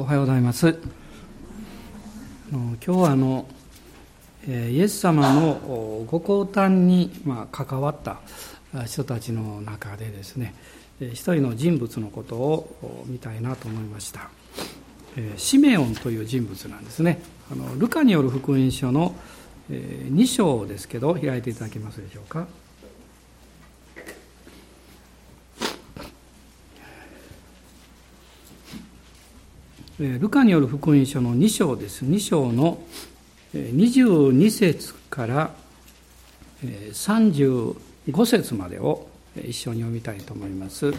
おはようございます。今日はあのイエス様のご降誕に関わった人たちの中でですね一人の人物のことを見たいなと思いました。シメオンという人物なんですね。あのルカによる福音書の2章ですけど開いていただけますでしょうか。ルカによる福音書の2章です。2章の22節から35節までを一緒に読みたいと思います。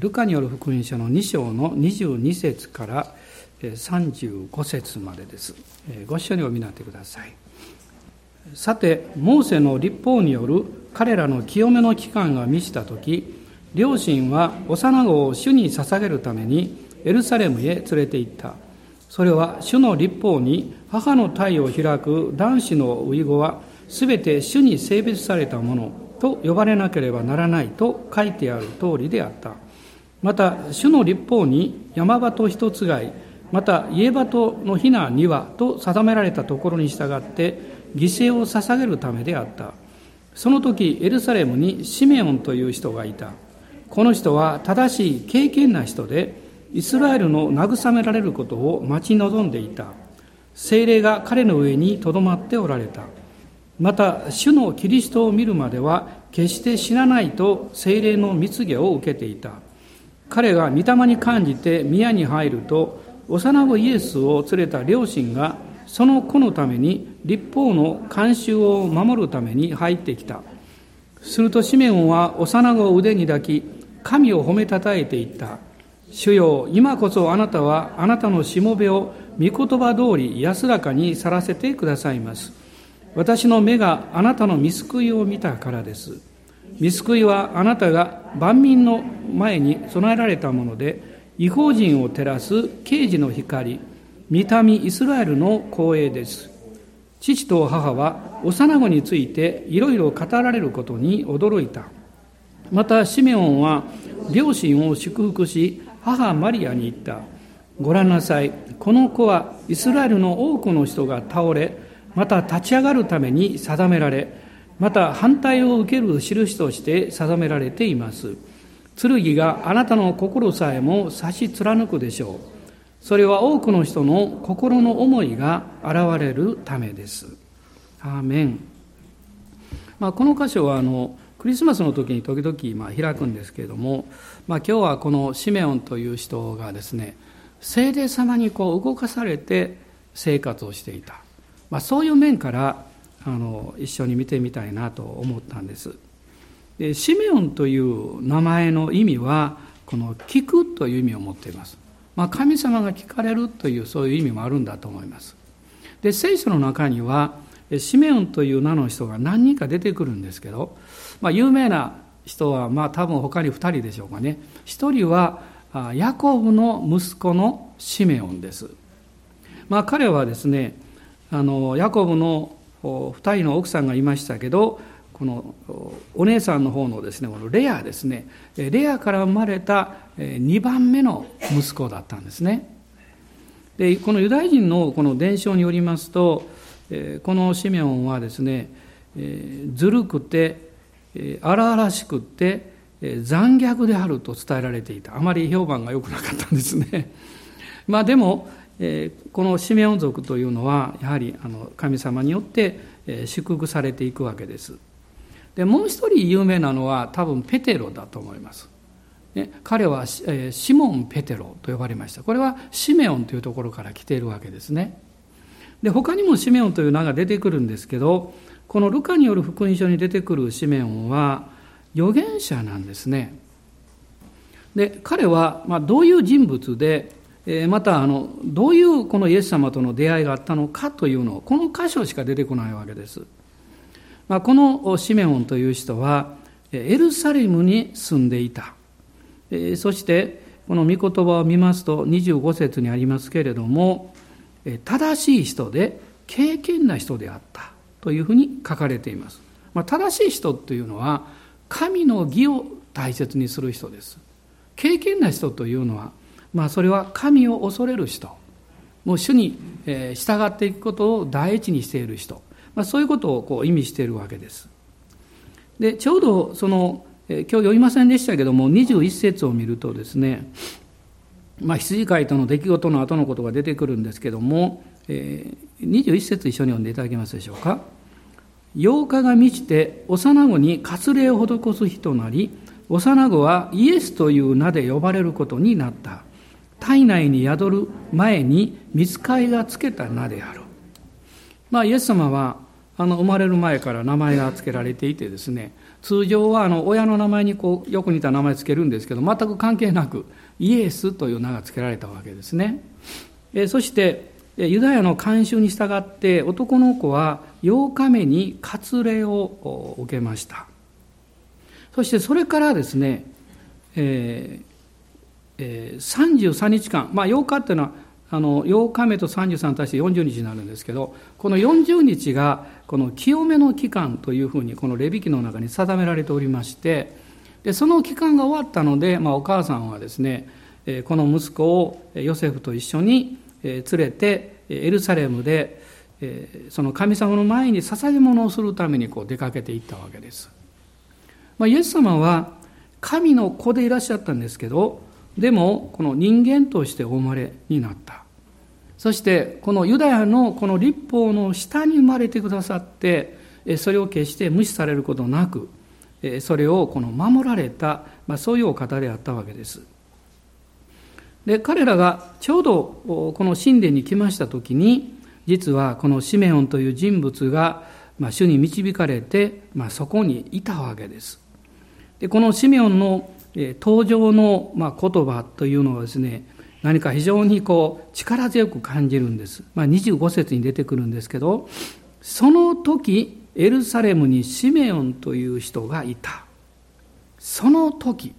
ルカによる福音書の2章の22節から35節までです。ご一緒にお見になってください。さて、モーセの立法による彼らの清めの期間が満ちた時、両親は幼子を主に捧げるためにエルサレムへ連れて行った。それは主の立法に母の体を開く男子の遺語は全て主に性別されたものと呼ばれなければならないと書いてある通りであった。また、主の立法に山鳩一つがい、また家鳩のひなにはと定められたところに従って犠牲を捧げるためであった。その時エルサレムにシメオンという人がいた。この人は正しい敬虔な人で、イスラエルの慰められることを待ち望んでいた。精霊が彼の上にとどまっておられた。また、主のキリストを見るまでは決して死なないと精霊の蜜毛を受けていた。彼が御霊に感じて宮に入ると、幼子イエスを連れた両親がその子のために立法の慣習を守るために入ってきた。するとシメオンは幼子を腕に抱き、神を褒めたたえていった。主よ、今こそあなたはあなたのしもべを御言葉通り安らかに去らせてくださいます。私の目があなたの見救いを見たからです。見救いはあなたが万民の前に備えられたもので、違法人を照らす刑事の光、御民イスラエルの光栄です。父と母は幼子についていろいろ語られることに驚いた。またシメオンは両親を祝福し、母マリアに言った。ご覧なさい。この子はイスラエルの多くの人が倒れ、また立ち上がるために定められ、また反対を受ける印として定められています。剣があなたの心さえも差し貫くでしょう。それは多くの人の心の思いが現れるためです。アーメン。まあ、この箇所はあのクリスマスの時に時々まあ開くんですけれども、まあ、今日はこのシメオンという人がですね聖霊様にこう動かされて生活をしていた、まあ、そういう面からあの一緒に見てみたいなと思ったんです。でシメオンという名前の意味はこの聞くという意味を持っています、まあ、神様が聞かれるというそういう意味もあるんだと思います。で聖書の中にはシメオンという名の人が何人か出てくるんですけどまあ、有名な人は、まあ、多分他に2人でしょうかね。1人はヤコブの息子のシメオンです、まあ、彼はですねあのヤコブの2人の奥さんがいましたけどこのお姉さんの方のですねこのレアですね。レアから生まれた2番目の息子だったんですね。でこのユダヤ人のこの伝承によりますとこのシメオンはですねずるくて荒々しくって残虐であると伝えられていた。あまり評判が良くなかったんですね。まあでもこのシメオン族というのはやはり神様によって祝福されていくわけです。でもう一人有名なのは多分ペテロだと思います、彼はシモン・ペテロと呼ばれました。これはシメオンというところから来ているわけですね。で他にもシメオンという名が出てくるんですけどこのルカによる福音書に出てくるシメオンは預言者なんですね。で彼はまどういう人物でまたあのどういうこのイエス様との出会いがあったのかというのをこの箇所しか出てこないわけです。まあ、このシメオンという人はエルサレムに住んでいた。そしてこの御言葉を見ますと25節にありますけれども正しい人で敬虔な人であった。というふうに書かれています。まあ、正しい人というのは神の義を大切にする人です。敬虔な人というのはまあ、それは神を恐れる人もう主に従っていくことを第一にしている人、まあ、そういうことをこう意味しているわけですでちょうどその今日読みませんでしたけども21節を見るとですねまあ、羊飼いとの出来事の後のことが出てくるんですけども、えー、21節一緒に読んでいただけますでしょうか。8日が満ちて幼子に割礼を施す日となり幼子はイエスという名で呼ばれることになった体内に宿る前に見つかりがつけた名であるまあイエス様はあの生まれる前から名前が付けられていてですね通常はあの親の名前にこうよく似た名前つけるんですけど全く関係なくイエスという名が付けられたわけですね。えそしてユダヤの慣習に従って男の子は8日目に割礼を受けました。そしてそれからですね、えーえー、33日間、まあ、8日っていうのはあの8日目と33に対して40日になるんですけどこの40日がこの清めの期間というふうにこのレビ記の中に定められておりましてでその期間が終わったので、まあ、お母さんはですねこの息子をヨセフと一緒に連れてエルサレムでその神様の前に捧げ物をするためにこう出かけていったわけです。まあ、イエス様は神の子でいらっしゃったんですけどでもこの人間としてお生まれになったそしてこのユダヤのこの立法の下に生まれてくださってそれを決して無視されることなくそれをこの守られた、まあ、そういうお方であったわけです。で彼らがちょうどこの神殿に来ました時に実はこのシメオンという人物が、まあ、主に導かれて、まあ、そこにいたわけです。でこのシメオンの登場のまあ言葉というのはですね何か非常にこう力強く感じるんです。まあ、25節に出てくるんですけどその時エルサレムにシメオンという人がいた。その時、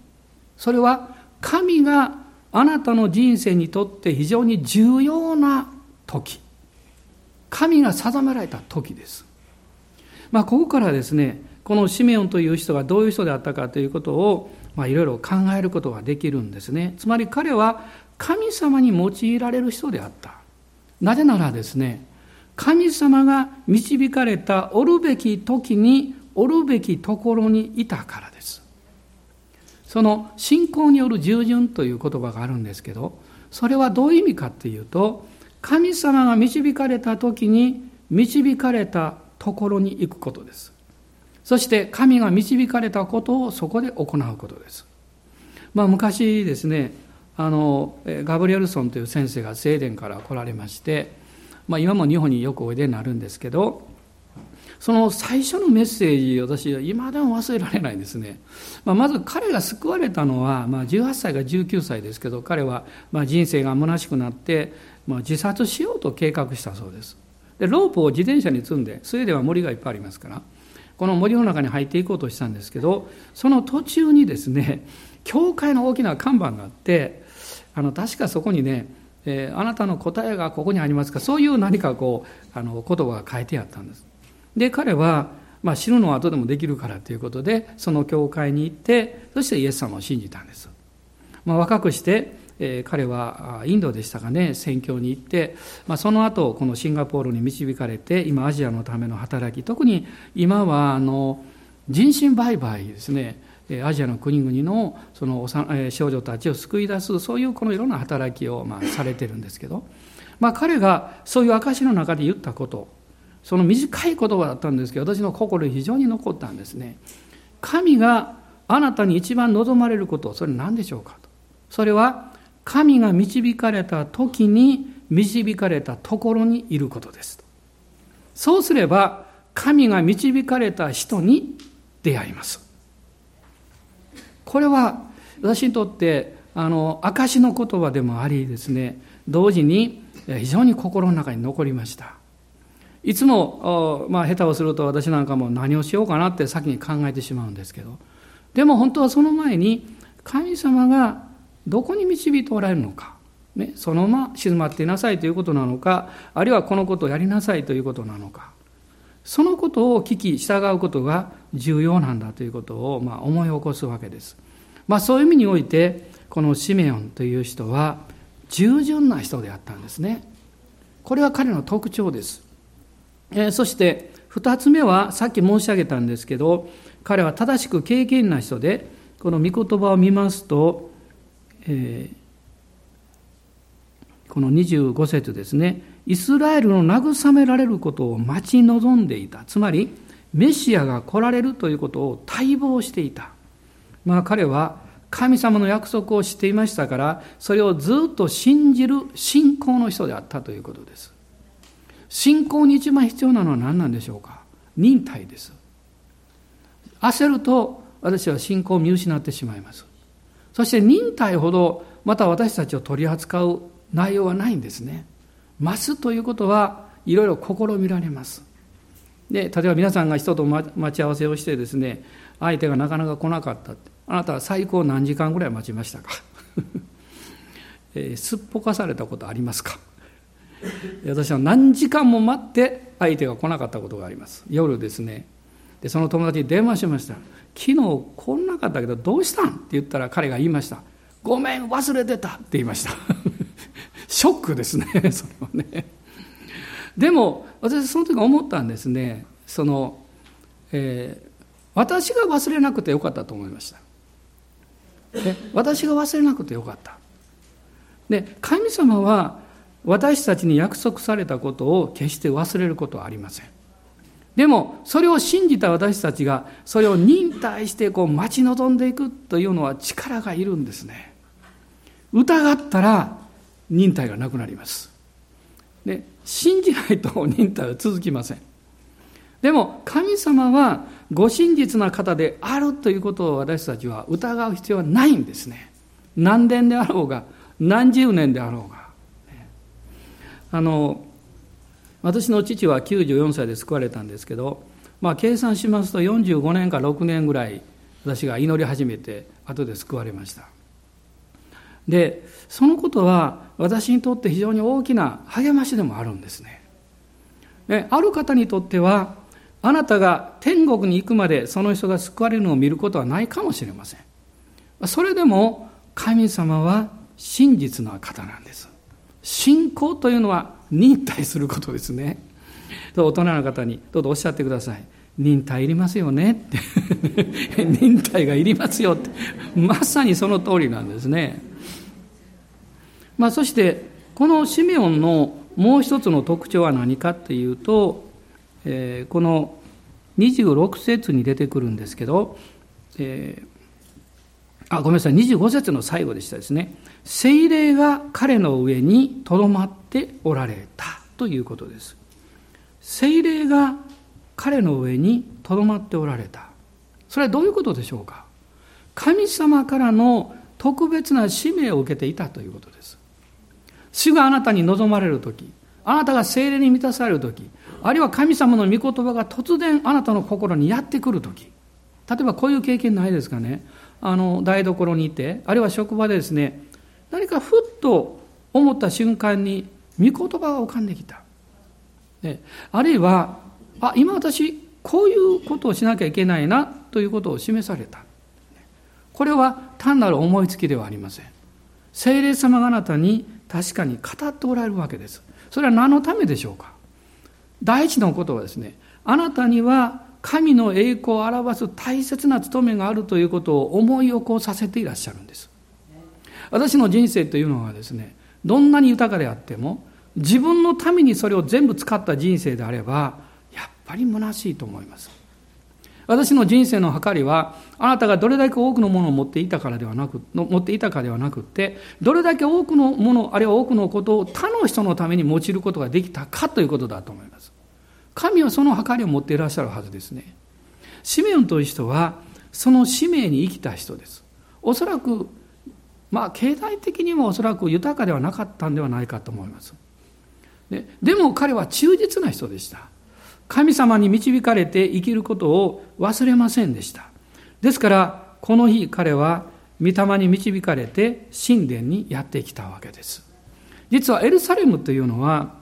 それは神があなたの人生にとって非常に重要な時。神が定められた時です。まあ、ここからですね、このシメオンという人がどういう人であったかということを、いろいろ考えることができるんですね。つまり彼は神様に用いられる人であった。なぜならですね、神様が導かれたおるべき時におるべきところにいたからです。その信仰による従順という言葉があるんですけど、それはどういう意味かっていうと、神様が導かれた時に導かれたところに行くことです。そして神が導かれたことをそこで行うことです。まあ昔ですね、あの、ガブリエルソンという先生が聖殿から来られまして、まあ、今も日本によくおいでになるんですけどその最初のメッセージ私は今でも忘れられないですね、まあ、まず彼が救われたのは、まあ、18歳か19歳ですけど彼はま人生が虚しくなって、まあ、自殺しようと計画したそうです。でロープを自転車に積んでスウェーデンは森がいっぱいありますからこの森の中に入っていこうとしたんですけどその途中にですね教会の大きな看板があってあの確かそこにねえー、あなたの答えがここにありますかそういう何かこうあの言葉が書いてあったんです。で彼は、まあ、死ぬのは後でもできるからということでその教会に行ってそしてイエス様を信じたんです、まあ、若くして、えー、彼はインドでしたかね宣教に行って、まあ、その後このシンガポールに導かれて今アジアのための働き特に今はあの人身売買ですねアジアの国々のその少女たちを救い出すそういうこのいろんな働きをまあされてるんですけど、まあ、彼がそういう証の中で言ったことその短い言葉だったんですけど私の心に非常に残ったんですね。神があなたに一番望まれることそれ何でしょうかと。それは神が導かれた時に導かれたところにいることです。そうすれば神が導かれた人に出会います。これは私にとってあの証の言葉でもありですね同時に非常に心の中に残りましたいつも、まあ、下手をすると私なんかも何をしようかなって先に考えてしまうんですけどでも本当はその前に神様がどこに導いておられるのか、ね、そのまま静まっていなさいということなのかあるいはこのことをやりなさいということなのかそのことを聞き従うことが重要なんだということをまあ思い起こすわけです。まあそういう意味において、このシメオンという人は従順な人であったんですね。これは彼の特徴です。え、そして二つ目はさっき申し上げたんですけど、彼は正しく経験な人で、この御言葉を見ますと、えーこの25節ですね、イスラエルの慰められることを待ち望んでいた。つまり、メシアが来られるということを待望していた。まあ彼は神様の約束を知っていましたから、それをずっと信じる信仰の人であったということです。信仰に一番必要なのは何なんでしょうか？忍耐です。焦ると私は信仰を見失ってしまいます。そして忍耐ほどまた私たちを取り扱う内容はないんですね。増すということはいろいろ試みられます。で、例えば皆さんが人と待ち合わせをしてですね、相手がなかなか来なかったって。あなたは最高何時間ぐらい待ちましたか、えー、すっぽかされたことありますか？私は何時間も待って相手が来なかったことがあります。夜ですね。で、その友達に電話しました。昨日来なかったけどどうしたん？って言ったら彼が言いました。ごめん、忘れてたって言いました。ショックですね、それはね。でも、私その時思ったんですね。その、えー、私が忘れなくてよかったと思いました。私が忘れなくてよかった。で、神様は私たちに約束されたことを決して忘れることはありません。でも、それを信じた私たちが、それを忍耐してこう待ち望んでいくというのは力がいるんですね。疑ったら忍耐がなくなります。で、信じないと忍耐は続きません。でも、神様はご真実な方であるということを私たちは疑う必要はないんですね。何年であろうが、何十年であろうが。あの、私の父は94歳で救われたんですけど、まあ、計算しますと45年か6年ぐらい私が祈り始めて後で救われました。で、そのことは私にとって非常に大きな励ましでもあるんですね。である方にとっては、あなたが天国に行くまでその人が救われるのを見ることはないかもしれません。それでも神様は真実な方なんです。信仰というのは忍耐することですね。大人の方にどうぞおっしゃってください。忍耐いりますよねって 忍耐がいりますよってまさにその通りなんですね。まあ、そしてこのシメオンのもう一つの特徴は何かっていうと、えー、この26節に出てくるんですけど、えー、あごめんなさい。25節の最後でしたですね。精霊が彼の上にとどまっておられたということです。精霊が彼の上にとどまっておられた。それはどういうことでしょうか。神様からの特別な使命を受けていたということです。主があなたに望まれる時あなたが精霊に満たされる時あるいは神様の御言葉が突然あなたの心にやってくる時。例えばこういう経験ないですかね。あの台所にいてあるいは職場でですね何かふっと思った瞬間に御言葉が浮かんできた、ね、あるいはあ今私こういうことをしなきゃいけないなということを示された。これは単なる思いつきではありません。聖霊様があなたに確かに語っておられるわけです。それは何のためでしょうか。第一のことはですね、あなたには神の栄光を表す大切な務めがあるということを思い起こさせていらっしゃるんです。私の人生というのはですね、どんなに豊かであっても、自分のためにそれを全部使った人生であれば、やっぱり虚しいと思います。私の人生の計りは、あなたがどれだけ多くのものを持っていたからではなく、持っていたかではなくて、どれだけ多くのもの、あるいは多くのことを他の人のために用いることができたかということだと思います。神はその計りを持っていらっしゃるはずですね。シメオンという人は、その使命に生きた人です。おそらく、まあ、経済的にもおそらく豊かではなかったんではないかと思います。ででも彼は忠実な人でした。神様に導かれて生きることを忘れませんでした。ですから、この日彼は御霊に導かれて神殿にやってきたわけです。実はエルサレムというのは、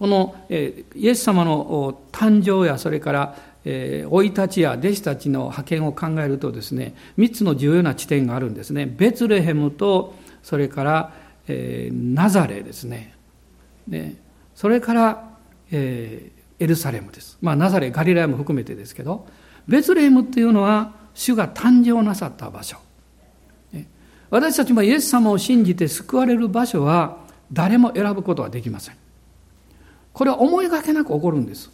このイエス様の誕生やそれから生、い立ちや弟子たちの派遣を考えるとですね3つの重要な地点があるんですね。ベツレヘムとそれから、ナザレですね。それから、エルサレムです、まあ、ナザレガリラヤも含めてですけどベツレヘムっていうのは主が誕生なさった場所。私たちもイエス様を信じて救われる場所は誰も選ぶことはできません。これは思いがけなく起こるんです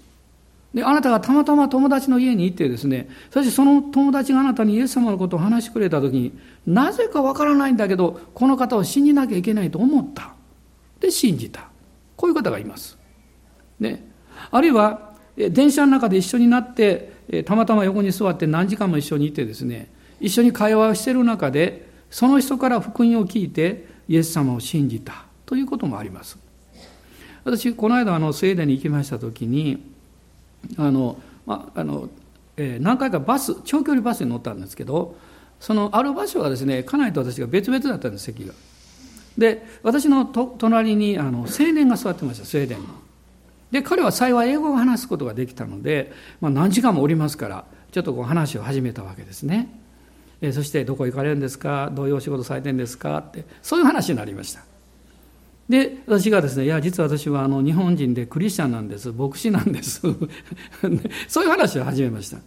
で、あなたがたまたま友達の家に行ってですね、そしてその友達があなたにイエス様のことを話してくれたときに、なぜかわからないんだけど、この方を信じなきゃいけないと思った。で、信じた。こういう方がいます。ね。あるいは、電車の中で一緒になって、たまたま横に座って何時間も一緒にいてですね、一緒に会話をしている中で、その人から福音を聞いて、イエス様を信じたということもあります。私、この間、あの、スウェーデンに行きましたときに、あの、まあ、あの、えー、何回かバス、長距離バスに乗ったんですけど、そのある場所はですね、家内と私が別々だったんです、席が。で、私のと隣にあの青年が座ってました、スウェーデンの。で、彼は幸い英語を話すことができたので、まあ、何時間もおりますから、ちょっとこう話を始めたわけですね。えー、そして、どこ行かれるんですか？どういうお仕事されてるんですか？って、そういう話になりました。で、私がですね、いや、実は私はあの日本人でクリスチャンなんです、牧師なんです。そういう話を始めました。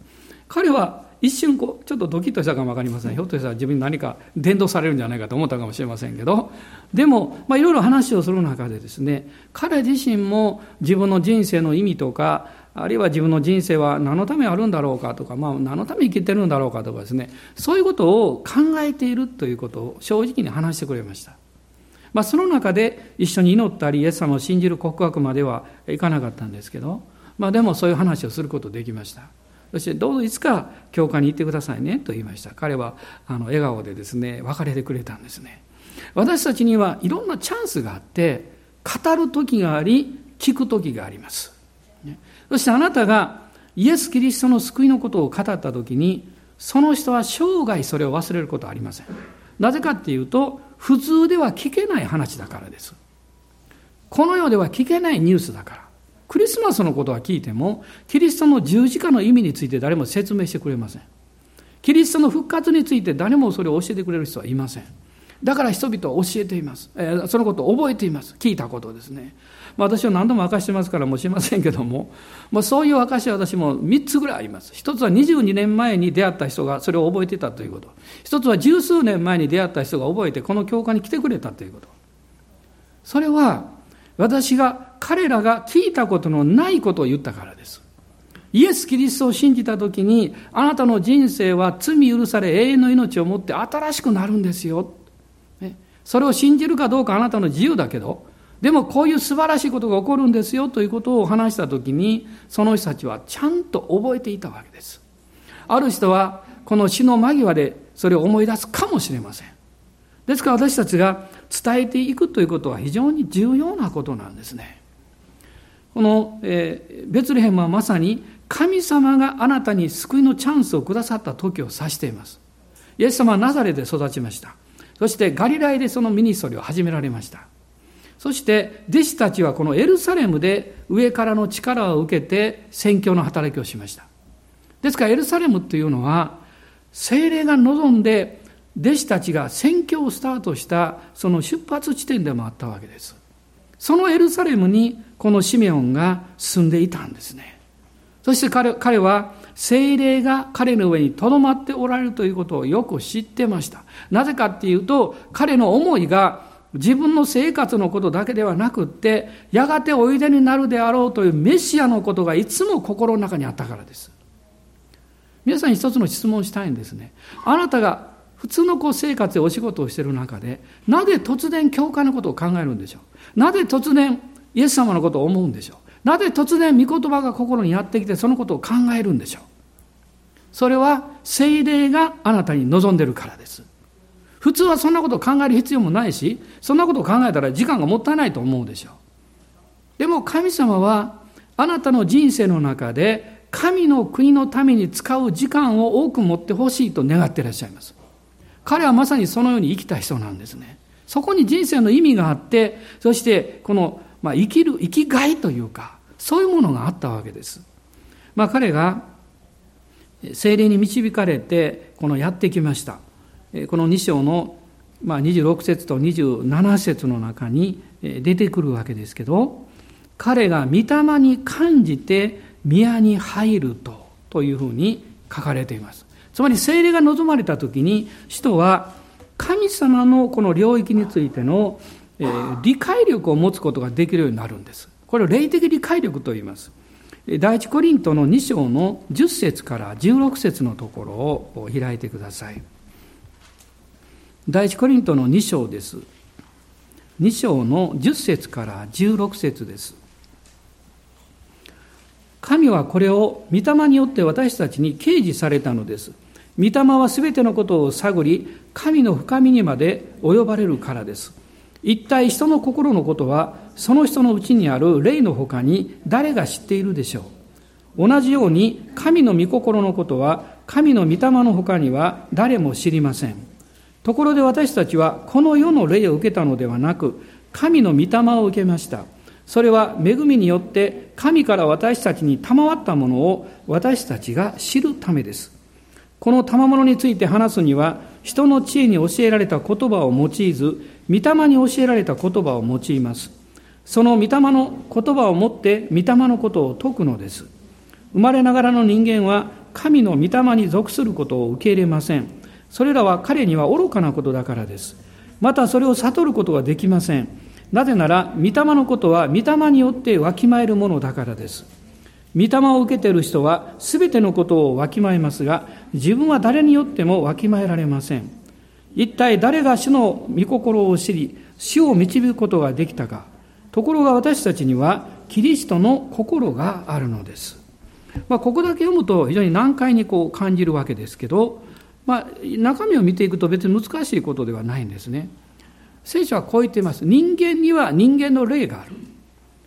彼は一瞬こう、ちょっとドキッとしたかもわかりません。ひょっとしたら自分に何か伝道されるんじゃないかと思ったかもしれませんけど、でも、まあいろいろ話をする中でですね、彼自身も自分の人生の意味とか、あるいは自分の人生は何のためあるんだろうかとか、まあ、何のため生きてるんだろうかとかですね、そういうことを考えているということを正直に話してくれました。まあ、その中で一緒に祈ったりイエス様を信じる告白まではいかなかったんですけど、まあ、でもそういう話をすることできました。そしてどうぞいつか教会に行ってくださいねと言いました。彼はあの笑顔でですね別れてくれたんですね。私たちにはいろんなチャンスがあって語る時があり聞く時があります。そしてあなたがイエス・キリストの救いのことを語った時にその人は生涯それを忘れることはありません。なぜかっていうと普通では聞けない話だからです。この世では聞けないニュースだから。クリスマスのことは聞いても、キリストの十字架の意味について誰も説明してくれません。キリストの復活について誰もそれを教えてくれる人はいません。だから人々は教えています。そのことを覚えています。聞いたことですね。まあ、私は何度も明かしてますからもうしませんけども、まあ、そういう証は私も3つぐらいあります。一つは22年前に出会った人がそれを覚えてたということ。一つは十数年前に出会った人が覚えてこの教会に来てくれたということ。それは私が彼らが聞いたことのないことを言ったからです。イエス・キリストを信じたときに、あなたの人生は罪許され永遠の命を持って新しくなるんですよ。それを信じるかどうかあなたの自由だけど、でもこういう素晴らしいことが起こるんですよということを話したときに、その人たちはちゃんと覚えていたわけです。ある人はこの死の間際でそれを思い出すかもしれません。ですから私たちが伝えていくということは非常に重要なことなんですね。この、えー、ベツレヘムはまさに神様があなたに救いのチャンスをくださった時を指しています。イエス様はナザレで育ちました。そしてガリラヤでそのミニストリーを始められました。そして弟子たちはこのエルサレムで上からの力を受けて宣教の働きをしました。ですからエルサレムというのは聖霊が臨んで弟子たちが宣教をスタートしたその出発地点でもあったわけです。そのエルサレムにこのシメオンが住んでいたんですね。そして彼彼は精霊が彼の上にとどまっておられるということをよく知ってました。なぜかっていうと彼の思いが自分の生活のことだけではなくって、やがておいでになるであろうというメシアのことがいつも心の中にあったからです。皆さんに一つの質問したいんですね。あなたが普通のこう生活でお仕事をしている中で、なぜ突然教会のことを考えるんでしょう？なぜ突然イエス様のことを思うんでしょう？なぜ突然御言葉が心にやってきてそのことを考えるんでしょう？それは精霊があなたに望んでるからです。普通はそんなことを考える必要もないし、そんなことを考えたら時間がもったいないと思うでしょう。でも神様はあなたの人生の中で神の国のために使う時間を多く持ってほしいと願っていらっしゃいます。彼はまさにそのように生きた人なんですね。そこに人生の意味があって、そしてこの、まあ、生きる、生きがいというか、そういうものがあったわけです。まあ彼が精霊に導かれてこのやってきましたこの2章のまあ26節と27節の中に出てくるわけですけど彼が御霊に感じて宮に入るとというふうに書かれています。つまり精霊が望まれた時に人は神様のこの領域についての理解力を持つことができるようになるんです。これを霊的理解力と言います。第一コリントの2章の10節から16節のところを開いてください。第一コリントの2章です。2章の10節から16節です。神はこれを御霊によって私たちに掲示されたのです。御霊はすべてのことを探り、神の深みにまで及ばれるからです。一体人の心のことはその人のうちにある霊の他に誰が知っているでしょう同じように神の御心のことは神の御霊の他には誰も知りませんところで私たちはこの世の霊を受けたのではなく神の御霊を受けましたそれは恵みによって神から私たちに賜ったものを私たちが知るためですこの賜物について話すには人の知恵に教えられた言葉を用いず御霊に教えられた言葉を用います。その御霊の言葉をもって御霊のことを説くのです。生まれながらの人間は神の御霊に属することを受け入れません。それらは彼には愚かなことだからです。またそれを悟ることができません。なぜなら、御霊のことは御霊によってわきまえるものだからです。御霊を受けている人は全てのことをわきまえますが、自分は誰によってもわきまえられません。一体誰が主の御心を知り、死を導くことができたか。ところが私たちには、キリストの心があるのです。まあ、ここだけ読むと非常に難解にこう感じるわけですけど、まあ、中身を見ていくと別に難しいことではないんですね。聖書はこう言っています。人間には人間の霊がある。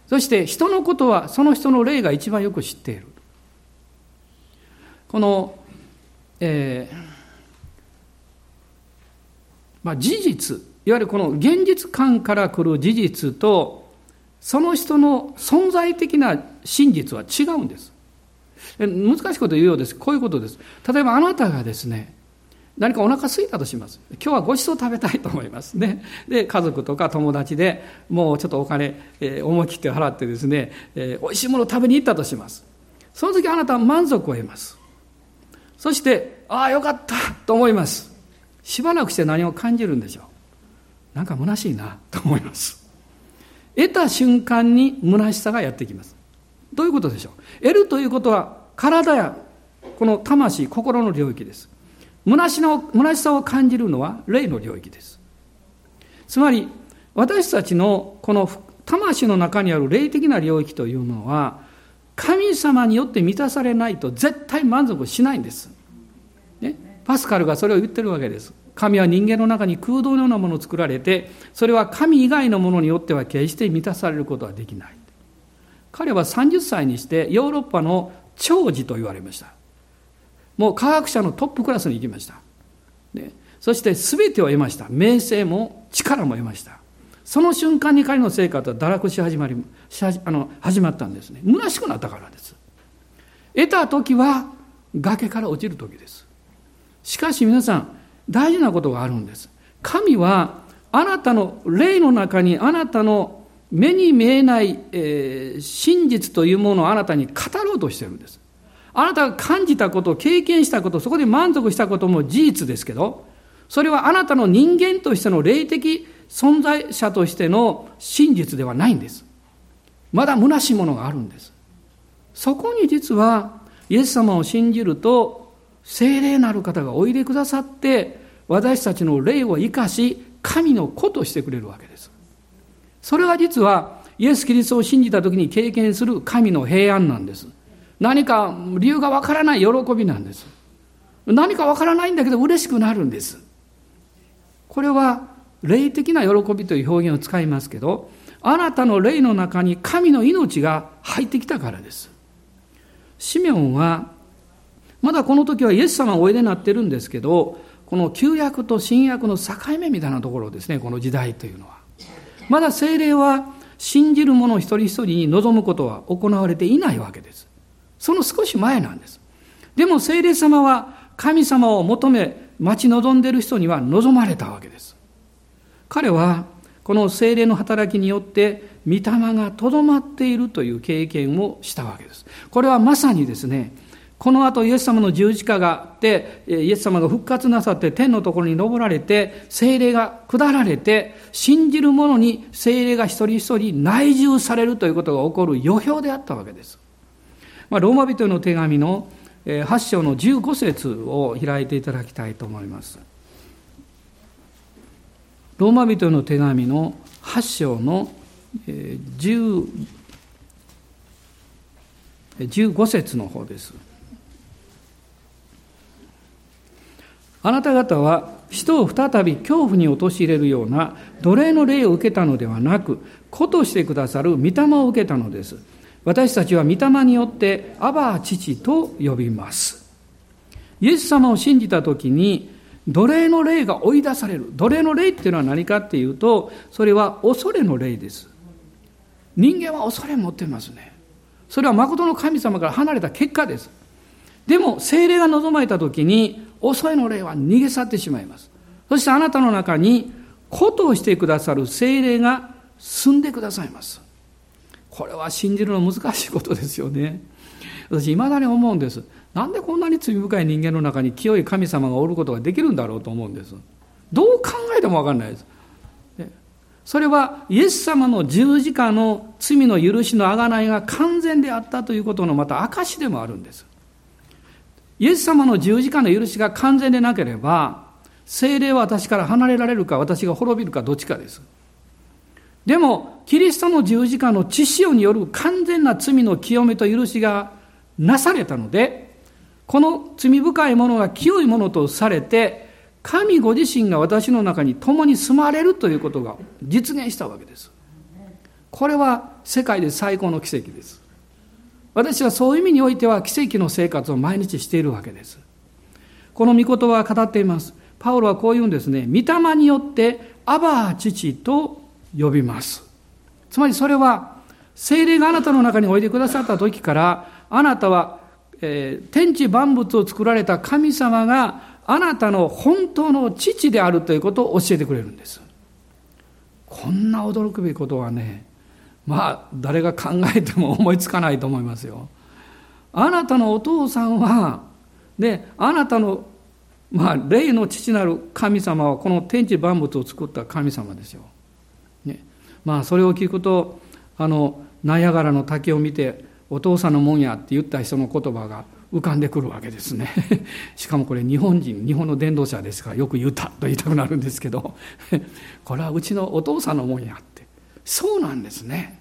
そして人のことはその人の霊が一番よく知っている。この、えーまあ、事実、いわゆるこの現実感から来る事実と、その人の存在的な真実は違うんです。難しいこと言うようです。こういうことです。例えばあなたがですね、何かお腹空いたとします。今日はごちそう食べたいと思いますね。で、家族とか友達でもうちょっとお金、えー、思い切って払ってですね、えー、美味しいものを食べに行ったとします。その時あなたは満足を得ます。そして、ああ、よかったと思います。しばらくして何を感じるんでしょうなんか虚しいなと思います得た瞬間に虚しさがやってきますどういうことでしょう得るということは体やこの魂心の領域です虚しの虚しさを感じるのは霊の領域ですつまり私たちのこの魂の中にある霊的な領域というのは神様によって満たされないと絶対満足しないんです、ね、パスカルがそれを言ってるわけです。神は人間の中に空洞のようなものを作られて、それは神以外のものによっては決して満たされることはできない。彼は30歳にしてヨーロッパの長寿と言われました。もう科学者のトップクラスに行きました。ね、そして全てを得ました。名声も力も得ました。その瞬間に彼の生活は堕落し始まりしあの始まったんですね。虚しくなったからです。得た時は崖から落ちる時です。しかし皆さん、大事なことがあるんです。神は、あなたの霊の中に、あなたの目に見えない、えー、真実というものをあなたに語ろうとしてるんです。あなたが感じたこと、経験したこと、そこで満足したことも事実ですけど、それはあなたの人間としての霊的存在者としての真実ではないんです。まだ虚しいものがあるんです。そこに実は、イエス様を信じると、聖霊なる方がおいでくださって、私たちの霊を生かし、神の子としてくれるわけです。それが実は、イエス・キリストを信じた時に経験する神の平安なんです。何か理由がわからない喜びなんです。何かわからないんだけど嬉しくなるんです。これは霊的な喜びという表現を使いますけど、あなたの霊の中に神の命が入ってきたからです。シメオンはまだこの時はイエス様がおいでになってるんですけど、この旧約と新約の境目みたいなところですね、この時代というのは。まだ精霊は信じる者一人一人に望むことは行われていないわけです。その少し前なんです。でも聖霊様は神様を求め待ち望んでいる人には望まれたわけです。彼はこの精霊の働きによって御霊がとどまっているという経験をしたわけです。これはまさにですね、この後イエス様の十字架があって、イエス様が復活なさって天のところに登られて、精霊が下られて、信じる者に精霊が一人一人内住されるということが起こる予表であったわけです。まあ、ローマ人の手紙の8章の15節を開いていただきたいと思います。ローマ人の手紙の8章の10 15節の方です。あなた方は人を再び恐怖に陥れるような奴隷の霊を受けたのではなく、子としてくださる御霊を受けたのです。私たちは御霊によってアバ父と呼びます。イエス様を信じたときに、奴隷の霊が追い出される。奴隷の霊っていうのは何かっていうと、それは恐れの霊です。人間は恐れ持ってますね。それは誠の神様から離れた結果です。でも、精霊が望まれたときに、恐れの霊は逃げ去ってしまいます。そしてあなたの中に、ことをしてくださる精霊が住んでくださいます。これは信じるの難しいことですよね。私、未だに思うんです。なんでこんなに罪深い人間の中に清い神様がおることができるんだろうと思うんです。どう考えてもわかんないです。それはイエス様の十字架の罪の許しの贖いが完全であったということのまた証でもあるんです。イエス様の十字架の許しが完全でなければ、精霊は私から離れられるか私が滅びるかどっちかです。でも、キリストの十字架の血潮による完全な罪の清めと許しがなされたので、この罪深いものが清いものとされて、神ご自身が私の中に共に住まれるということが実現したわけです。これは世界で最高の奇跡です。私はそういう意味においては奇跡の生活を毎日しているわけです。この御言葉は語っています。パウロはこう言うんですね。御霊によってアバー父と呼びます。つまりそれは、精霊があなたの中においでくださった時から、あなたは、えー、天地万物を作られた神様があなたの本当の父であるということを教えてくれるんです。こんな驚くべきことはね、まあ誰が考えても思いつかないと思いますよ。あなたのお父さんは、で、あなたの、まあ、霊の父なる神様はこの天地万物を作った神様ですよ。まあそれを聞くとあのナイアガラの滝を見てお父さんのもんやって言った人の言葉が浮かんでくるわけですね。しかもこれ日本人日本の伝道者ですからよく言ったと言いたくなるんですけど。これはうちのお父さんのもんやって。そうなんですね。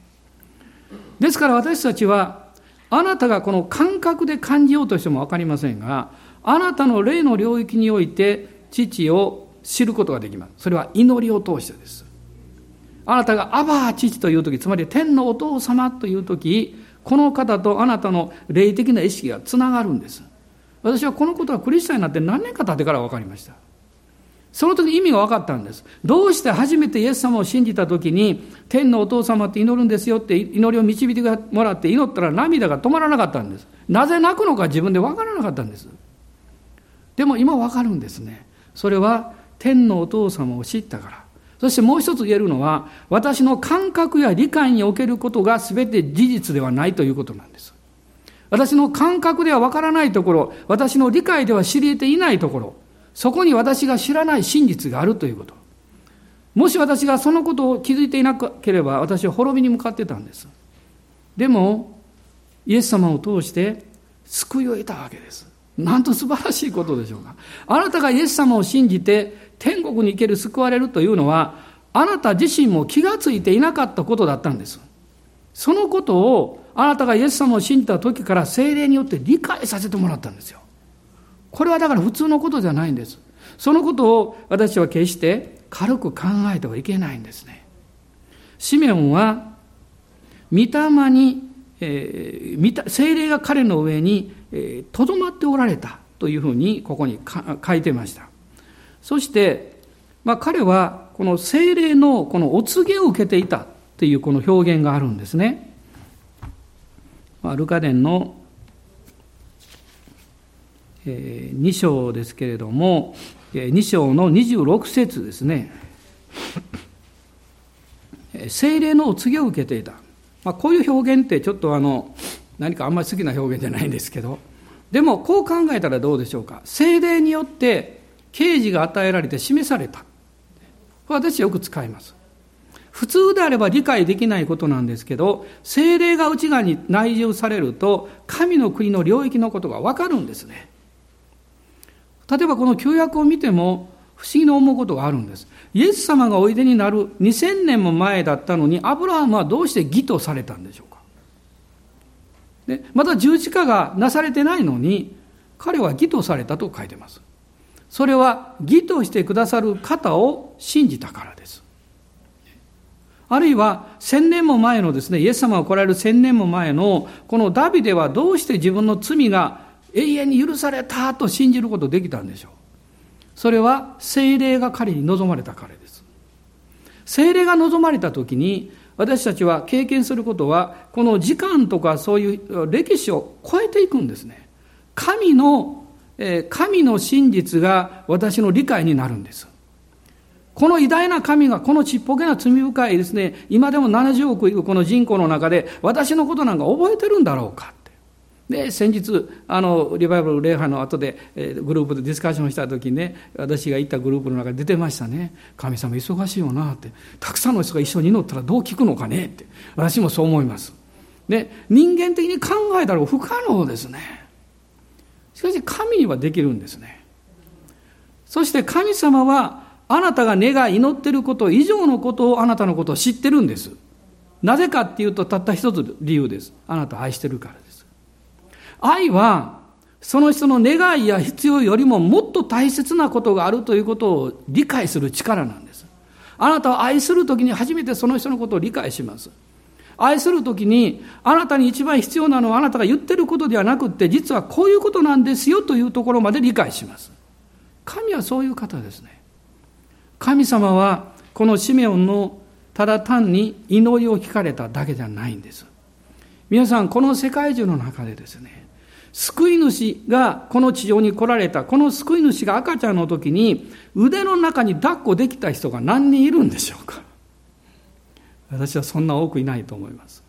ですから私たちはあなたがこの感覚で感じようとしても分かりませんがあなたの霊の領域において父を知ることができます。それは祈りを通してです。あなたがアバー父という時、つまり天のお父様という時、この方とあなたの霊的な意識がつながるんです。私はこのことはクリスチャンになって何年か経ってから分かりました。その時意味が分かったんです。どうして初めてイエス様を信じた時に、天のお父様って祈るんですよって祈りを導いてもらって祈ったら涙が止まらなかったんです。なぜ泣くのか自分で分からなかったんです。でも今分かるんですね。それは天のお父様を知ったから。そしてもう一つ言えるのは、私の感覚や理解におけることが全て事実ではないということなんです。私の感覚ではわからないところ、私の理解では知り得ていないところ、そこに私が知らない真実があるということ。もし私がそのことを気づいていなければ、私は滅びに向かってたんです。でも、イエス様を通して救いを得たわけです。なんと素晴らしいことでしょうか。あなたがイエス様を信じて天国に行ける救われるというのは、あなた自身も気がついていなかったことだったんです。そのことを、あなたがイエス様を信じた時から精霊によって理解させてもらったんですよ。これはだから普通のことじゃないんです。そのことを私は決して軽く考えてはいけないんですね。シメオンは、御霊に、えー、精霊が彼の上にとど、まっておられたというふうにここに書いてました。そして、まあ、彼はこの精霊のこのお告げを受けていたっていうこの表現があるんですね。まあ、ルカ伝の2章ですけれども、2章の26節ですね。精霊のお告げを受けていた。まあ、こういう表現ってちょっとあの、何かあんまり好きな表現じゃないんですけど、でもこう考えたらどうでしょうか。精霊によって啓示が与えられて示された。私よく使います。普通であれば理解できないことなんですけど、精霊が内側に内住されると、神の国の領域のことがわかるんですね。例えばこの旧約を見ても、不思議な思うことがあるんです。イエス様がおいでになる2000年も前だったのに、アブラハムはどうして義とされたんでしょうか。でまだ十字架がなされてないのに、彼は義とされたと書いてます。それは義としてくださる方を信じたからです。あるいは千年も前のですね、イエス様が来られる千年も前のこのダビデはどうして自分の罪が永遠に許されたと信じることできたんでしょう。それは精霊が彼に望まれたからです。精霊が望まれた時に私たちは経験することはこの時間とかそういう歴史を超えていくんですね。神の、神の真実が私の理解になるんです。この偉大な神がこのちっぽけな罪深いですね、今でも70億いくこの人口の中で私のことなんか覚えてるんだろうか。で、先日、あの、リバイバル礼拝の後で、え、グループでディスカッションした時にね、私が行ったグループの中で出てましたね。神様忙しいよなって。たくさんの人が一緒に祈ったらどう聞くのかねって。私もそう思います。で、人間的に考えたら不可能ですね。しかし神にはできるんですね。そして神様はあなたが願い祈ってること以上のことをあなたのことを知ってるんです。なぜかっていうとたった一つ理由です。あなた愛してるから。愛はその人の願いや必要よりももっと大切なことがあるということを理解する力なんです。あなたは愛するときに初めてその人のことを理解します。愛するときにあなたに一番必要なのはあなたが言ってることではなくって実はこういうことなんですよというところまで理解します。神はそういう方ですね。神様はこのシメオンのただ単に祈りを聞かれただけじゃないんです。皆さん、この世界中の中でですね、救い主がこの地上に来られた、この救い主が赤ちゃんの時に腕の中に抱っこできた人が何人いるんでしょうか私はそんな多くいないと思います。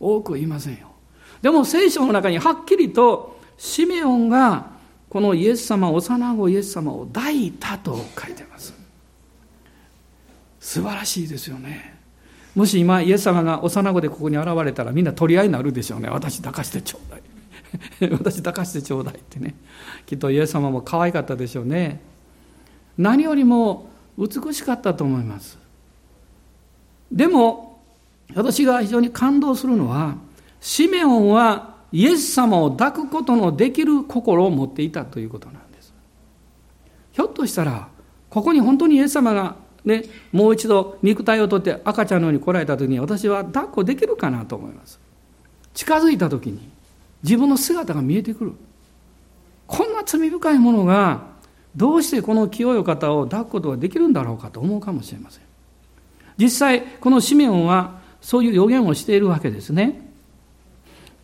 多くいませんよ。でも聖書の中にはっきりとシメオンがこのイエス様、幼子イエス様を抱いたと書いてます。素晴らしいですよね。もし今、イエス様が幼子でここに現れたらみんな取り合いになるでしょうね。私抱かしてちょうだい。私抱かしてちょうだいってね。きっとイエス様も可愛かったでしょうね。何よりも美しかったと思います。でも、私が非常に感動するのは、シメオンはイエス様を抱くことのできる心を持っていたということなんです。ひょっとしたら、ここに本当にイエス様がね、もう一度肉体をとって赤ちゃんのように来られた時に私は抱っこできるかなと思います。近づいた時に自分の姿が見えてくる。こんな罪深いものがどうしてこの清い方を抱くことができるんだろうかと思うかもしれません。実際、このシメオンはそういう予言をしているわけですね。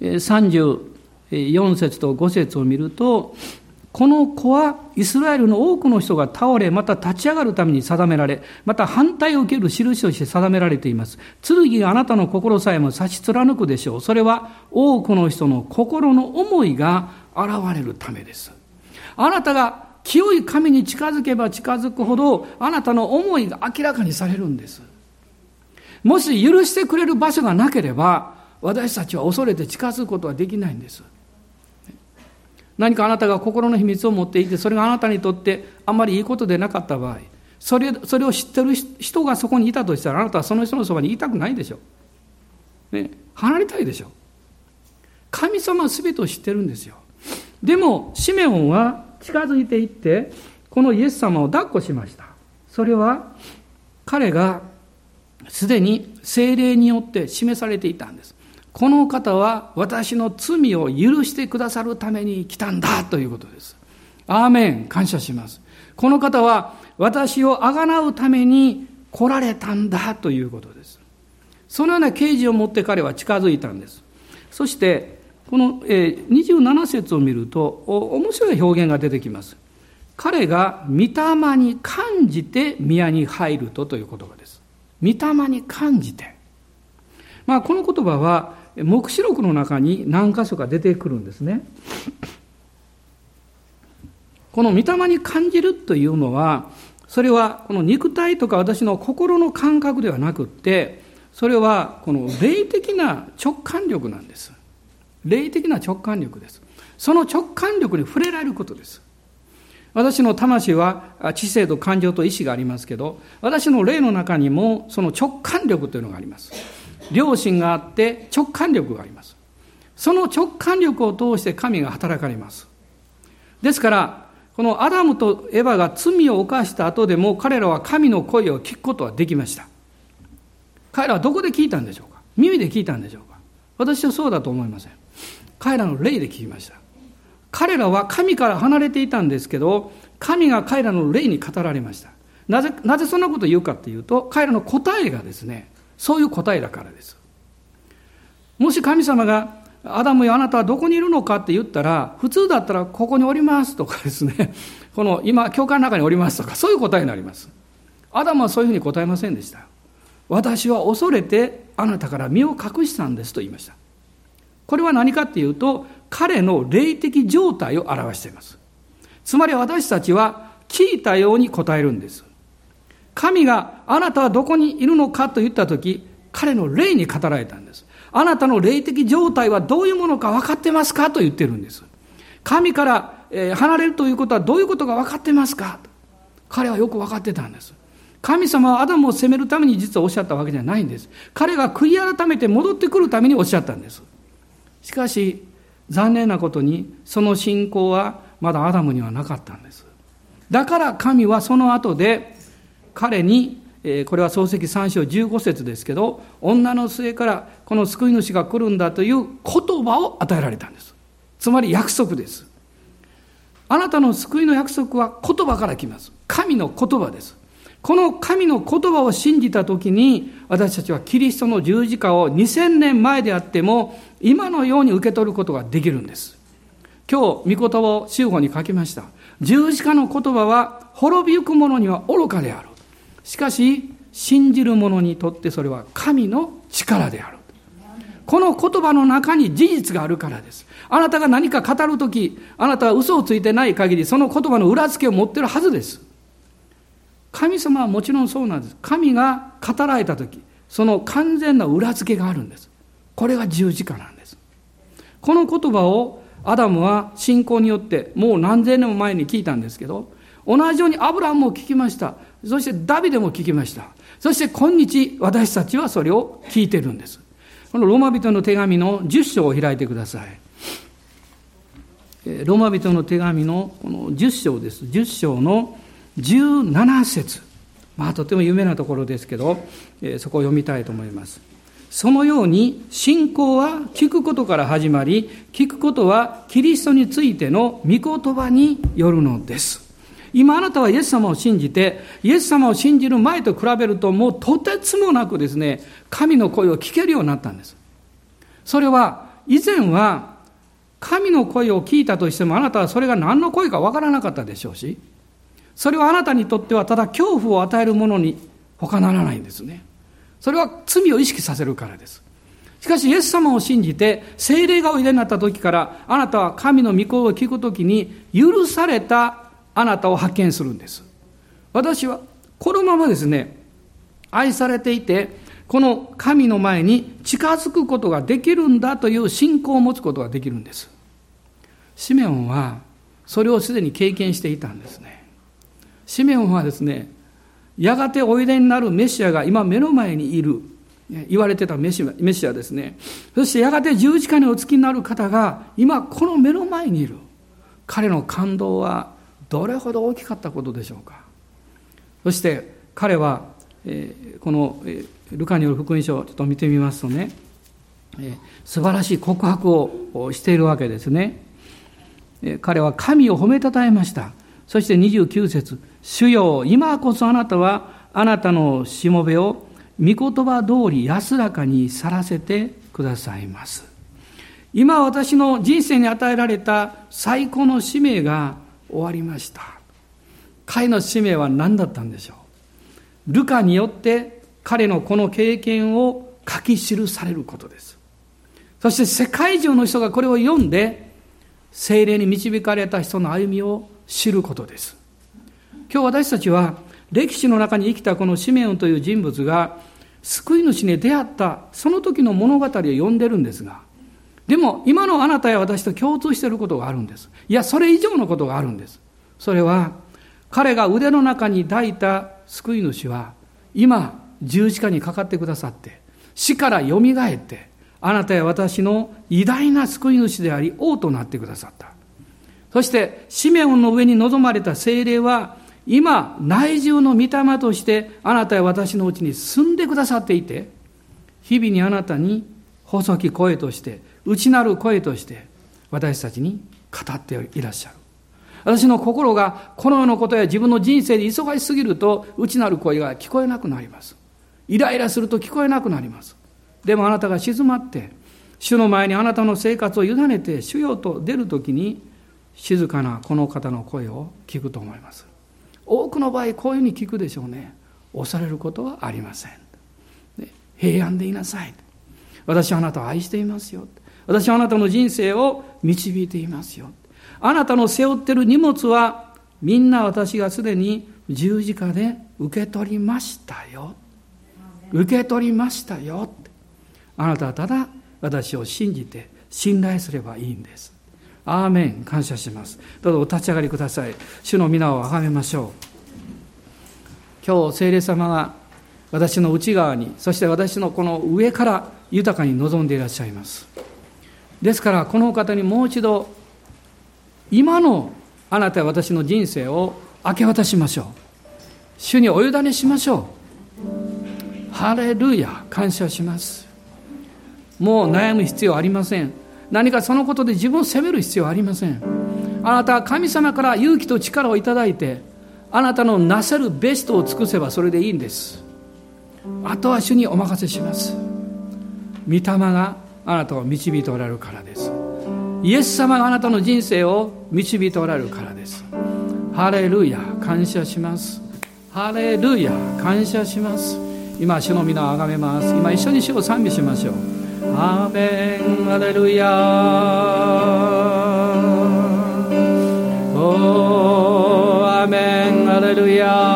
34節と5節を見ると、この子はイスラエルの多くの人が倒れ、また立ち上がるために定められ、また反対を受ける印として定められています。剣があなたの心さえも差し貫くでしょう。それは多くの人の心の思いが現れるためです。あなたが清い神に近づけば近づくほど、あなたの思いが明らかにされるんです。もし許してくれる場所がなければ、私たちは恐れて近づくことはできないんです。何かあなたが心の秘密を持っていて、それがあなたにとってあんまりいいことでなかった場合、それそれを知ってる人がそこにいたとしたら、あなたはその人のそばにいたくないでしょう。ね、離れたいでしょう。神様は全てを知ってるんですよ。でも、シメオンは近づいていって、このイエス様を抱っこしました。それは、彼がすでに精霊によって示されていたんです。この方は私の罪を許してくださるために来たんだということです。アーメン。感謝します。この方は私をあがなうために来られたんだということです。そのような啓示を持って彼は近づいたんです。そして、この27節を見ると面白い表現が出てきます。彼が御霊に感じて宮に入るとという言葉です。御霊に感じて。まあ、この言葉は黙示録の中に何箇所か出てくるんですね。この御霊に感じるというのは、それはこの肉体とか私の心の感覚ではなくって、それはこの霊的な直感力なんです。霊的な直感力です。その直感力に触れられることです。私の魂は知性と感情と意志がありますけど、私の霊の中にもその直感力というのがあります。良心があって直感力があります。その直感力を通して神が働かれます。ですから、このアダムとエヴァが罪を犯した後でも彼らは神の声を聞くことはできました。彼らはどこで聞いたんでしょうか？耳で聞いたんでしょうか？私はそうだと思いません。彼らの霊で聞きました。彼らは神から離れていたんですけど、神が彼らの霊に語られました。なぜ、なぜそんなことを言うかっていうと、彼らの答えがですね、そういう答えだからです。もし神様が、アダムよあなたはどこにいるのかって言ったら、普通だったらここにおりますとかですね、この今、教会の中におりますとか、そういう答えになります。アダムはそういうふうに答えませんでした。私は恐れてあなたから身を隠したんですと言いました。これは何かっていうと、彼の霊的状態を表しています。つまり私たちは聞いたように答えるんです。神があなたはどこにいるのかと言ったとき、彼の霊に語られたんです。あなたの霊的状態はどういうものか分かってますかと言ってるんです。神から離れるということはどういうことが分かってますか？彼はよく分かってたんです。神様はアダムを責めるために実はおっしゃったわけじゃないんです。彼が悔い改めて戻ってくるためにおっしゃったんです。しかし、残念なことに、その信仰はまだアダムにはなかったんです。だから神はその後で、彼に、えこれは漱石3章15節ですけど、女の末からこの救い主が来るんだという言葉を与えられたんです。つまり約束です。あなたの救いの約束は言葉から来ます。神の言葉です。この神の言葉を信じたときに、私たちはキリストの十字架を2000年前であっても、今のように受け取ることができるんです。今日、御言葉を修法に書きました。十字架の言葉は、滅びゆく者には愚かである。しかし、信じる者にとってそれは神の力である。この言葉の中に事実があるからです。あなたが何か語るとき、あなたは嘘をついてない限り、その言葉の裏付けを持ってるはずです。神様はもちろんそうなんです。神が語られた時、その完全な裏付けがあるんです。これが十字架なんです。この言葉をアダムは信仰によってもう何千年も前に聞いたんですけど、同じようにアブラムも聞きました。そしてダビデも聞きました。そして今日私たちはそれを聞いてるんです。このローマ人の手紙の10章を開いてください。ローマ人の手紙のこの10章です。10章の17節まあとても有名なところですけど、そこを読みたいと思います。そのように信仰は聞くことから始まり、聞くことはキリストについての御言葉によるのです。今あなたはイエス様を信じて、イエス様を信じる前と比べるともうとてつもなくですね、神の声を聞けるようになったんです。それは以前は神の声を聞いたとしてもあなたはそれが何の声かわからなかったでしょうし、それはあなたにとってはただ恐怖を与えるものに他ならないんですね。それは罪を意識させるからです。しかし、イエス様を信じて、精霊がおいでになった時から、あなたは神の御声を聞く時に、許されたあなたを発見するんです。私は、このままですね、愛されていて、この神の前に近づくことができるんだという信仰を持つことができるんです。シメオンは、それをすでに経験していたんですね。シメオンはですね、やがておいでになるメシアが今目の前にいる。言われてたメシメシアですね。そしてやがて十字架にお付きになる方が今この目の前にいる。彼の感動はどれほど大きかったことでしょうか？そして彼は、え、この、え、ルカによる福音書をちょっと見てみますとね、えー、素晴らしい告白をしているわけですね。え、彼は神を褒めたたえました。そして29節主よ、今こそあなたはあなたのしもべを御言葉通り安らかに去らせてくださいます。今私の人生に与えられた最高の使命が終わりました。彼の使命は何だったんでしょう？ルカによって彼のこの経験を書き記されることです。そして世界中の人がこれを読んで、精霊に導かれた人の歩みを知ることです。今日私たちは歴史の中に生きたこのシメオンという人物が救い主に出会ったその時の物語を読んでるんですが、でも今のあなたや私と共通していることがあるんです。いや、それ以上のことがあるんです。それは、彼が腕の中に抱いた救い主は、今、十字架にかかってくださって、死からよみがえって、あなたや私の偉大な救い主であり、王となってくださった。そして、シメオンの上に臨まれた精霊は、今、内住の御霊として、あなたや私のうちに住んでくださっていて、日々にあなたに細き声として、内なる声として、私たちに語っていらっしゃる。私の心がこの世のことや自分の人生で忙しすぎると内なる声が聞こえなくなります。イライラすると聞こえなくなります。でもあなたが静まって、主の前にあなたの生活を委ねて主よと出るときに静かなこの方の声を聞くと思います。多くの場合こういうふうに聞くでしょうね。押されることはありません。平安でいなさい。私はあなたを愛していますよ。私はあなたの人生を導いていますよ。あなたの背負ってる荷物はみんな私がすでに十字架で受け取りましたよ。受け取りましたよ。あなたはただ私を信じて信頼すればいいんです。アーメン。感謝します。どうぞお立ち上がりください。主の皆をあがめましょう。今日、聖霊様が私の内側に、そして私のこの上から豊かに望んでいらっしゃいます。ですから、この方にもう一度今のあなたや私の人生を明け渡しましょう。主にお委ねしましょう。ハレルヤ。感謝します。もう悩む必要ありません。何かそのことで自分を責める必要ありません。あなたは神様から勇気と力をいただいてあなたのなせるベストを尽くせばそれでいいんです。あとは主にお任せします。御霊があなたを導いておられるからです。イエス様があなたの人生を導いておられるからです。ハレルヤ感謝します。ハレルヤ感謝します。今主の皆をあがめます。今一緒に主を賛美しましょう。アーメンハレルヤ。おーアーメンハレルヤ。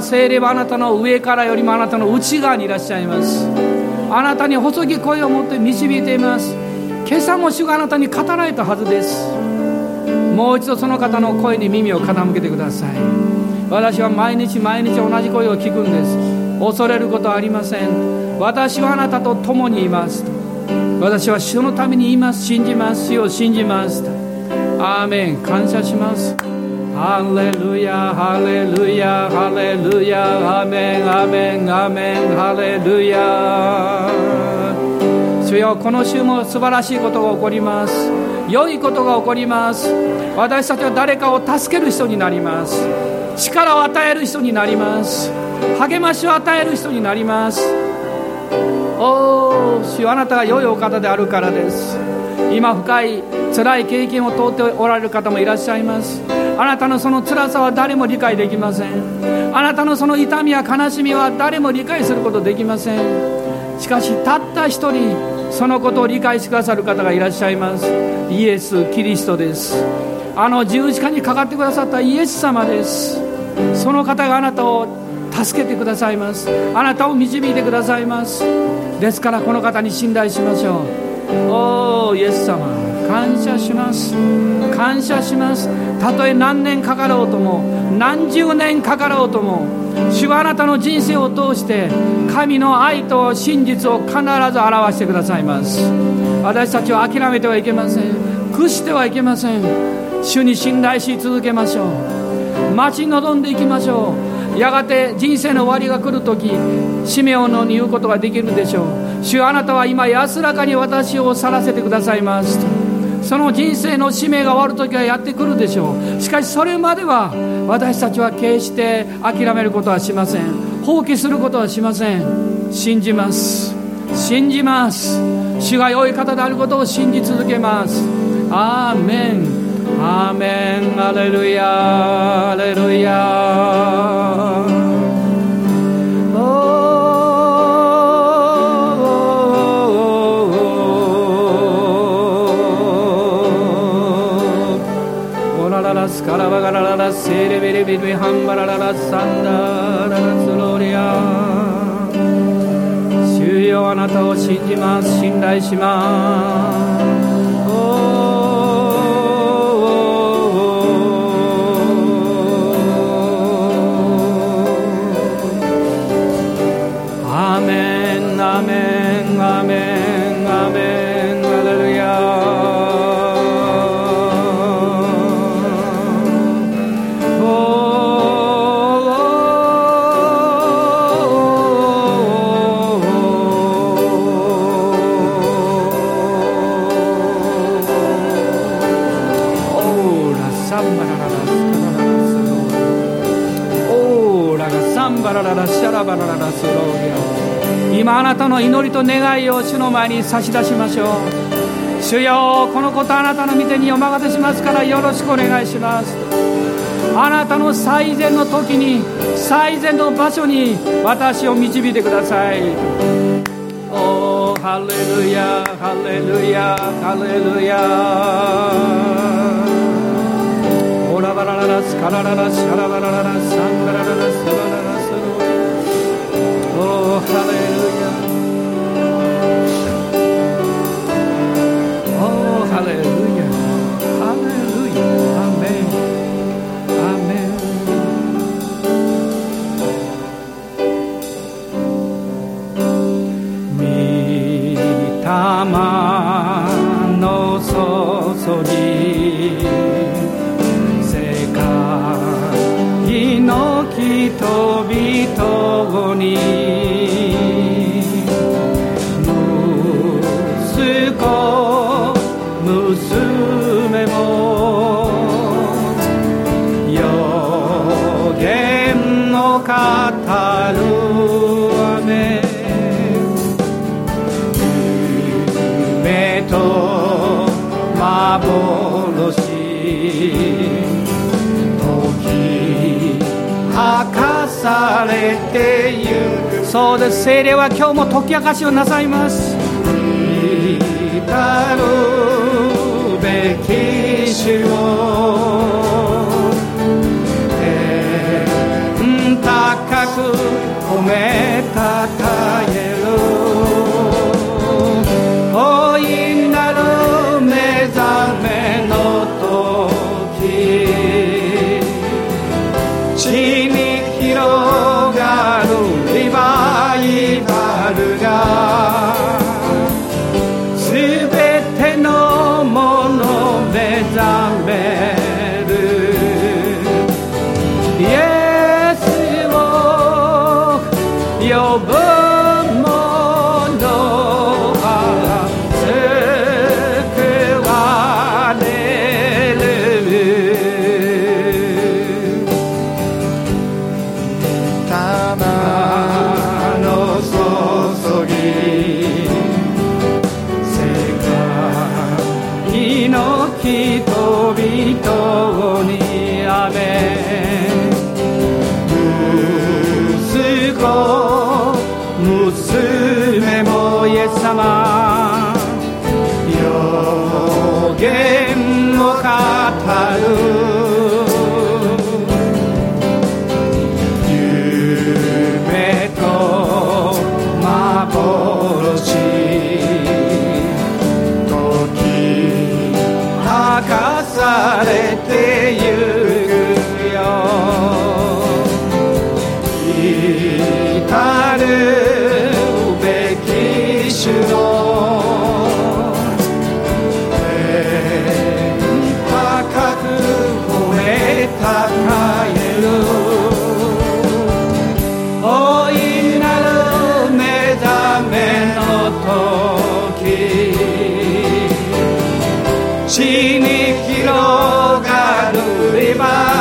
聖霊はあなたの上からよりもあなたの内側にいらっしゃいます。あなたに細き声を持って導いています。今朝も主があなたに語られたはずです。もう一度その方の声に耳を傾けてください。私は毎日毎日同じ声を聞くんです。恐れることはありません。私はあなたと共にいます。私は主のために言います。信じます主を信じます。アーメン。感謝します。ハレルヤ、ハレルヤ、ハレルヤ、アメン、アメン、アメン、ハレルヤ。主よ、この週も素晴らしいことが起こります。良いことが起こります。私たちは誰かを助ける人になります。力を与える人になります。励ましを与える人になります。おお、主あなたが良いお方であるからです。今深い辛い経験を通っておられる方もいらっしゃいますあなたのその辛さは誰も理解できません。あなたのその痛みや悲しみは誰も理解することできません。しかしたった一人そのことを理解してくださる方がいらっしゃいます。イエス・キリストです。あの十字架にかかってくださったイエス様です。その方があなたを助けてくださいます。あなたを導いてくださいます。ですからこの方に信頼しましょう。おおイエス様。感謝します。感謝します。たとえ何年かかろうとも何十年かかろうとも主はあなたの人生を通して神の愛と真実を必ず表してくださいます。私たちは諦めてはいけません。屈してはいけません。主に信頼し続けましょう。待ち望んでいきましょう。やがて人生の終わりが来る時シメオのに言うことができるでしょう。主あなたは今安らかに私を去らせてくださいます。その人生の使命が終わる時はやってくるでしょう。しかしそれまでは私たちは決して諦めることはしません。放棄することはしません。信じます。信じます。主が良い方であることを信じ続けます。アーメン。アーメン。アレルヤアレルヤ方を信じます。信頼します。今あなたの祈りと願いを主の前に差し出しましょう。主よこのことあなたの御手にお任せしますからよろしくお願いします。あなたの最善の時に最善の場所に私を導いてください。おハレルヤハレルヤハレルヤオラバラララスカラララシャラバラララサンダラララサバララ Oh, hallelujah. そうです。精霊は今日も解き明かしをなさいます。至るべき主を。天高く褒めたたえる。に広がるリバー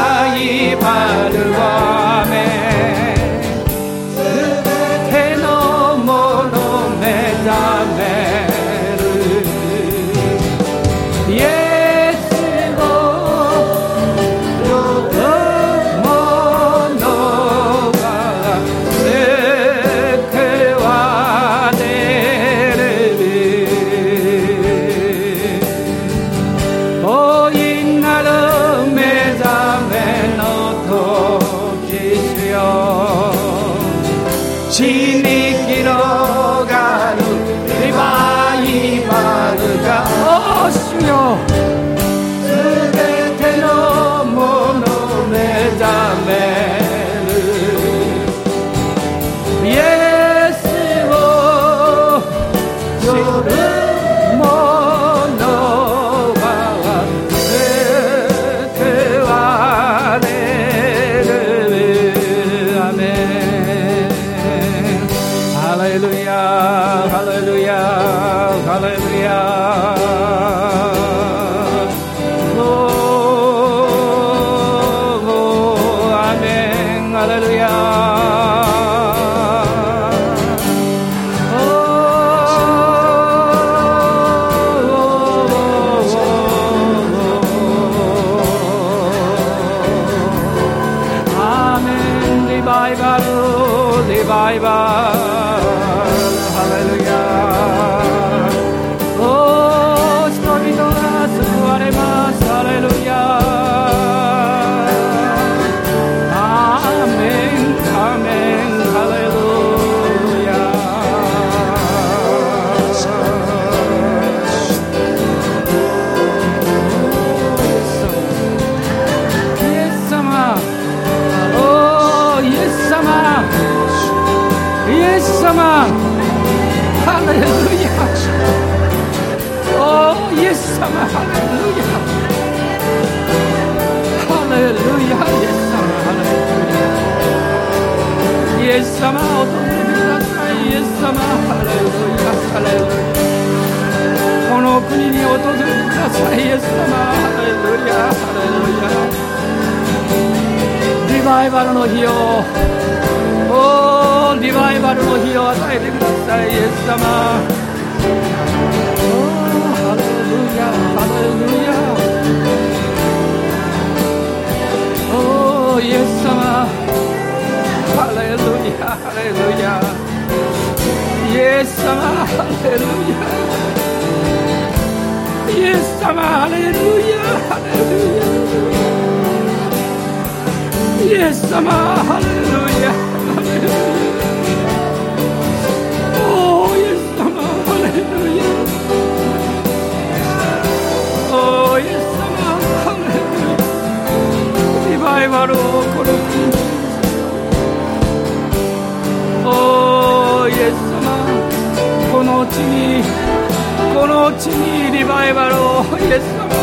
のにリバイバルをイエス様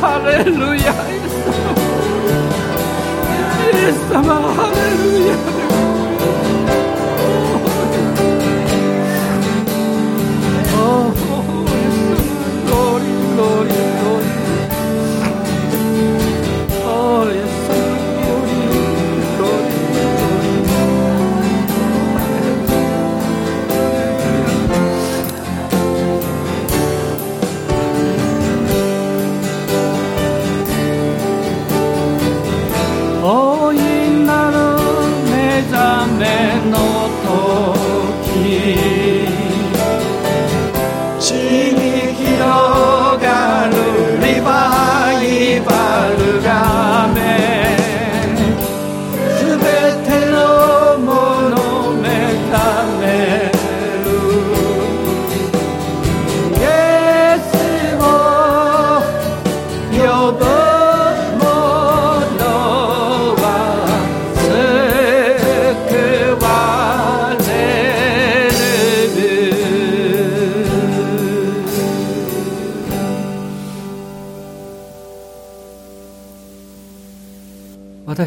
ハレルヤイエス様エス様ハレルヤおおイエス様ローリーローリ